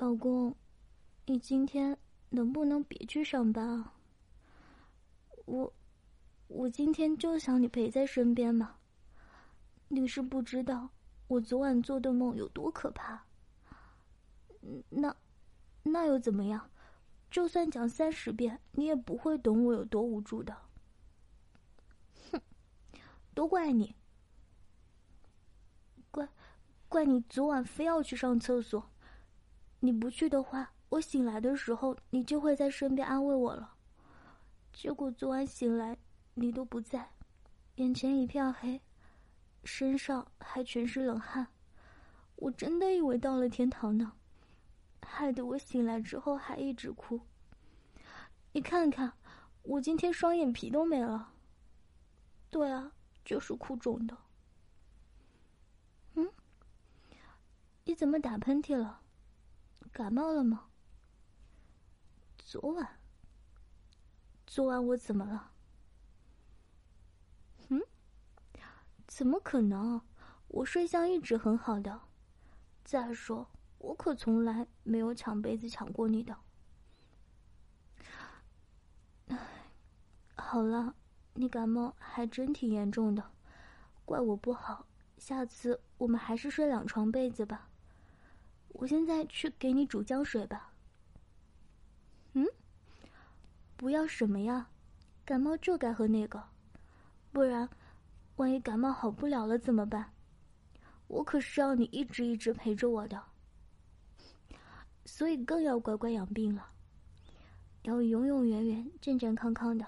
老公，你今天能不能别去上班啊？我，我今天就想你陪在身边嘛。你是不知道我昨晚做的梦有多可怕。那，那又怎么样？就算讲三十遍，你也不会懂我有多无助的。哼，都怪你，怪，怪你昨晚非要去上厕所。你不去的话，我醒来的时候，你就会在身边安慰我了。结果昨晚醒来，你都不在，眼前一片黑，身上还全是冷汗，我真的以为到了天堂呢。害得我醒来之后还一直哭。你看看，我今天双眼皮都没了。对啊，就是哭肿的。嗯，你怎么打喷嚏了？感冒了吗？昨晚，昨晚我怎么了？嗯？怎么可能？我睡相一直很好的。再说。我可从来没有抢被子抢过你的。好了，你感冒还真挺严重的，怪我不好。下次我们还是睡两床被子吧。我现在去给你煮姜水吧。嗯？不要什么呀？感冒就该喝那个，不然，万一感冒好不了了怎么办？我可是要你一直一直陪着我的。所以更要乖乖养病了，要永永远远、健健康康的。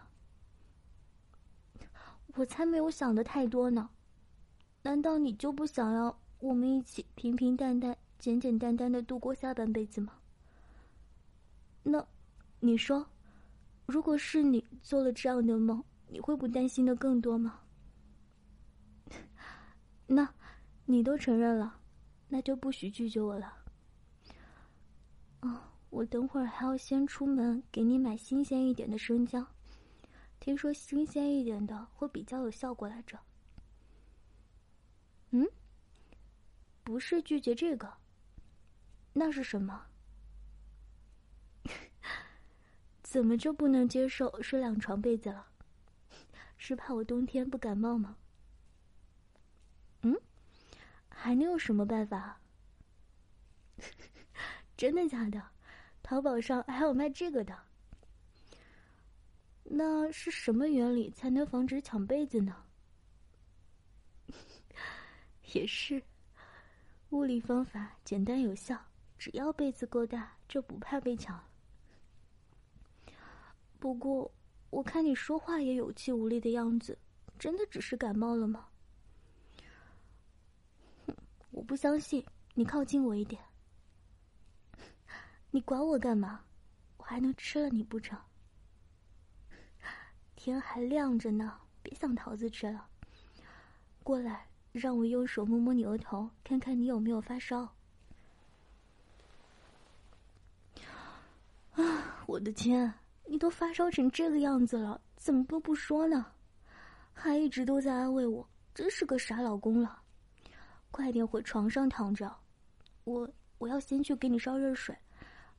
我才没有想的太多呢，难道你就不想要我们一起平平淡淡、简简单单的度过下半辈子吗？那，你说，如果是你做了这样的梦，你会不担心的更多吗？那，你都承认了，那就不许拒绝我了。哦，我等会儿还要先出门给你买新鲜一点的生姜，听说新鲜一点的会比较有效果来着。嗯，不是拒绝这个，那是什么？怎么就不能接受睡两床被子了？是怕我冬天不感冒吗？嗯，还能有什么办法？真的假的？淘宝上还有卖这个的。那是什么原理才能防止抢被子呢？也是，物理方法简单有效，只要被子够大，就不怕被抢。不过，我看你说话也有气无力的样子，真的只是感冒了吗？我不相信，你靠近我一点。你管我干嘛？我还能吃了你不成？天还亮着呢，别想桃子吃了。过来，让我用手摸摸你额头，看看你有没有发烧。啊，我的天，你都发烧成这个样子了，怎么都不说呢？还一直都在安慰我，真是个傻老公了。快点回床上躺着，我我要先去给你烧热水。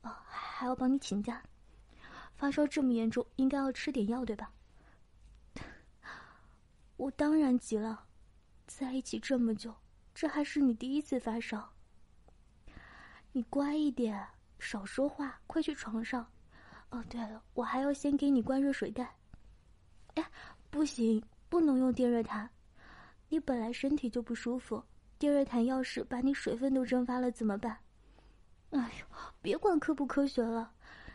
哦，还要帮你请假。发烧这么严重，应该要吃点药，对吧？我当然急了，在一起这么久，这还是你第一次发烧。你乖一点，少说话，快去床上。哦，对了，我还要先给你关热水袋。哎，不行，不能用电热毯。你本来身体就不舒服，电热毯要是把你水分都蒸发了怎么办？哎呦，别管科不科学了，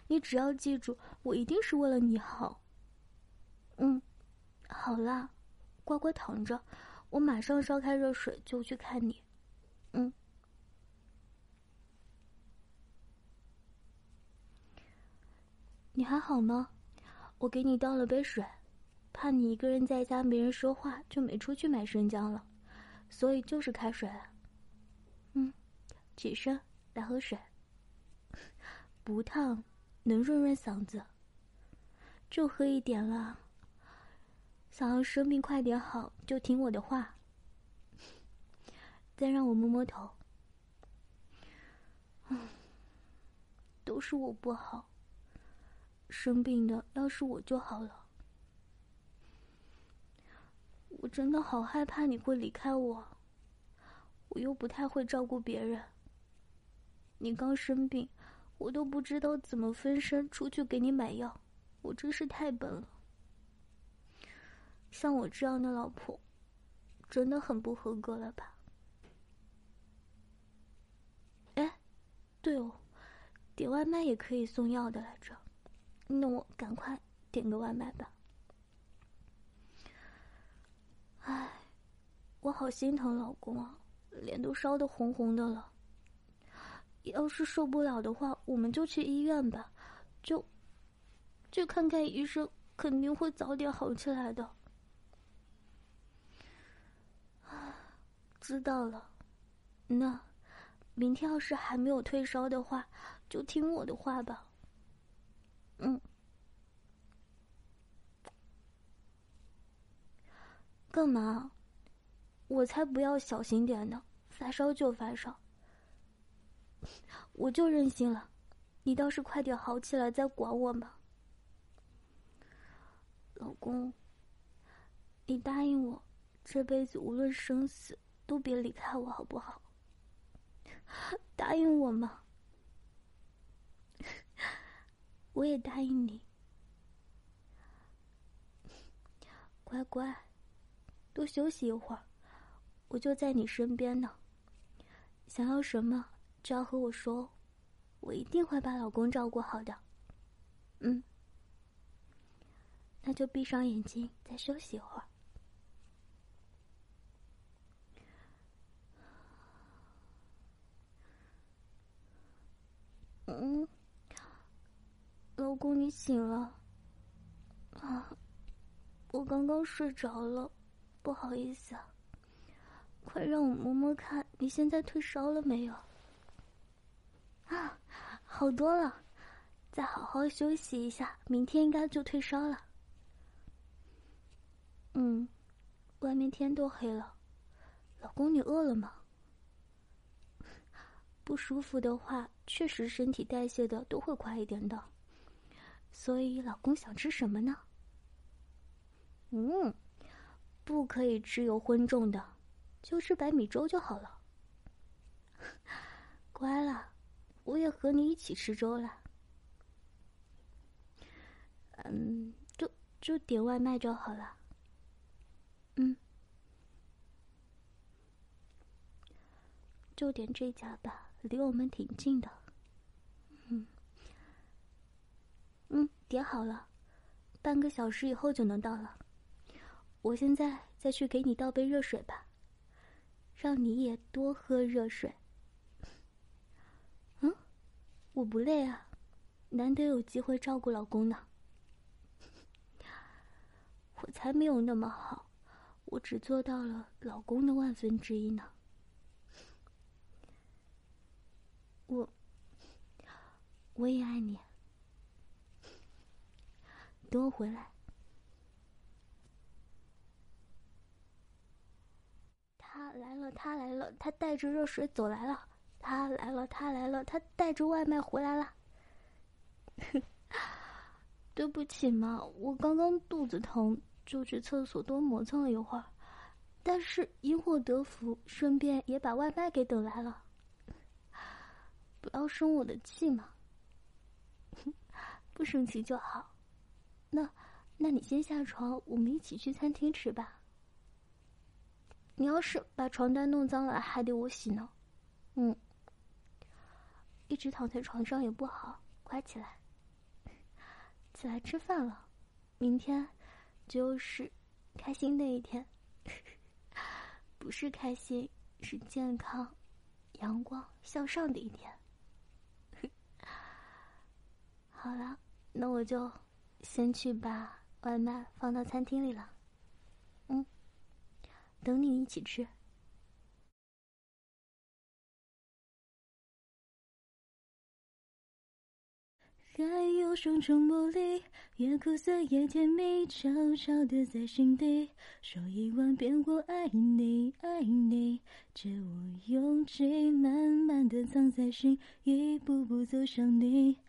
你只要记住，我一定是为了你好。嗯，好啦，乖乖躺着，我马上烧开热水就去看你。你还好吗？我给你倒了杯水，怕你一个人在家没人说话，就没出去买生姜了，所以就是开水。嗯，起身。来喝水，不烫，能润润嗓子。就喝一点了。想要生病快点好，就听我的话。再让我摸摸头。嗯都是我不好。生病的要是我就好了。我真的好害怕你会离开我，我又不太会照顾别人。你刚生病，我都不知道怎么分身出去给你买药，我真是太笨了。像我这样的老婆，真的很不合格了吧？哎，对哦，点外卖也可以送药的来着，那我赶快点个外卖吧。唉，我好心疼老公啊，脸都烧得红红的了。要是受不了的话，我们就去医院吧，就去看看医生，肯定会早点好起来的。知道了，那明天要是还没有退烧的话，就听我的话吧。嗯。干嘛？我才不要小心点呢！发烧就发烧，我就任性了。你倒是快点好起来再管我嘛，老公。你答应我，这辈子无论生死都别离开我，好不好？答应我嘛！我也答应你，乖乖。多休息一会儿，我就在你身边呢。想要什么只要和我说，我一定会把老公照顾好的。嗯，那就闭上眼睛再休息一会儿。嗯，老公你醒了。啊，我刚刚睡着了。不好意思啊，快让我摸摸看，你现在退烧了没有？啊，好多了，再好好休息一下，明天应该就退烧了。嗯，外面天都黑了，老公你饿了吗？不舒服的话，确实身体代谢的都会快一点的，所以老公想吃什么呢？嗯。不可以吃油荤重的，就吃白米粥就好了。乖了，我也和你一起吃粥了。嗯，就就点外卖就好了。嗯，就点这家吧，离我们挺近的。嗯，嗯，点好了，半个小时以后就能到了。我现在再去给你倒杯热水吧，让你也多喝热水。嗯，我不累啊，难得有机会照顾老公呢。我才没有那么好，我只做到了老公的万分之一呢。我，我也爱你。等我回来。他来了，他来了，他带着热水走来了。他来了，他来了，他带着外卖回来了。对不起嘛，我刚刚肚子疼，就去厕所多磨蹭了一会儿。但是因祸得福，顺便也把外卖给等来了。不要生我的气嘛，不生气就好。那，那你先下床，我们一起去餐厅吃吧。你要是把床单弄脏了，还得我洗呢。嗯，一直躺在床上也不好，快起来，起来吃饭了。明天就是开心的一天，不是开心，是健康、阳光、向上的一天。好了，那我就先去把外卖放到餐厅里了。嗯。等你一起吃。还有双重魔力，也苦涩也甜蜜，悄悄的在心底说一万遍我爱你，爱你。借我勇气，慢慢的藏在心，一步步走向你。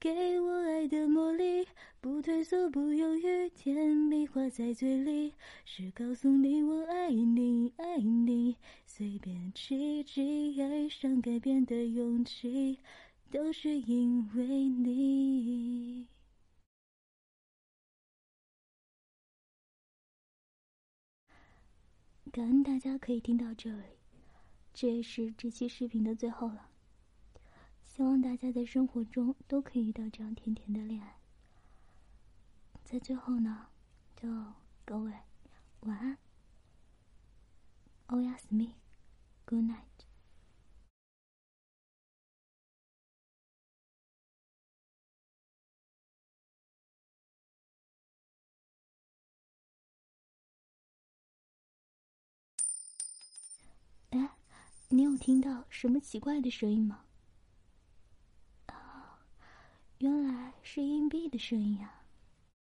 给我爱的魔力，不退缩，不犹豫，甜蜜化在嘴里，是告诉你我爱你，爱你。随便奇迹，爱上改变的勇气，都是因为你。感恩大家可以听到这里，这也是这期视频的最后了。希望大家在生活中都可以遇到这样甜甜的恋爱。在最后呢，就各位晚安，欧亚斯密，Good night。哎，你有听到什么奇怪的声音吗？啊原来是硬币的声音啊！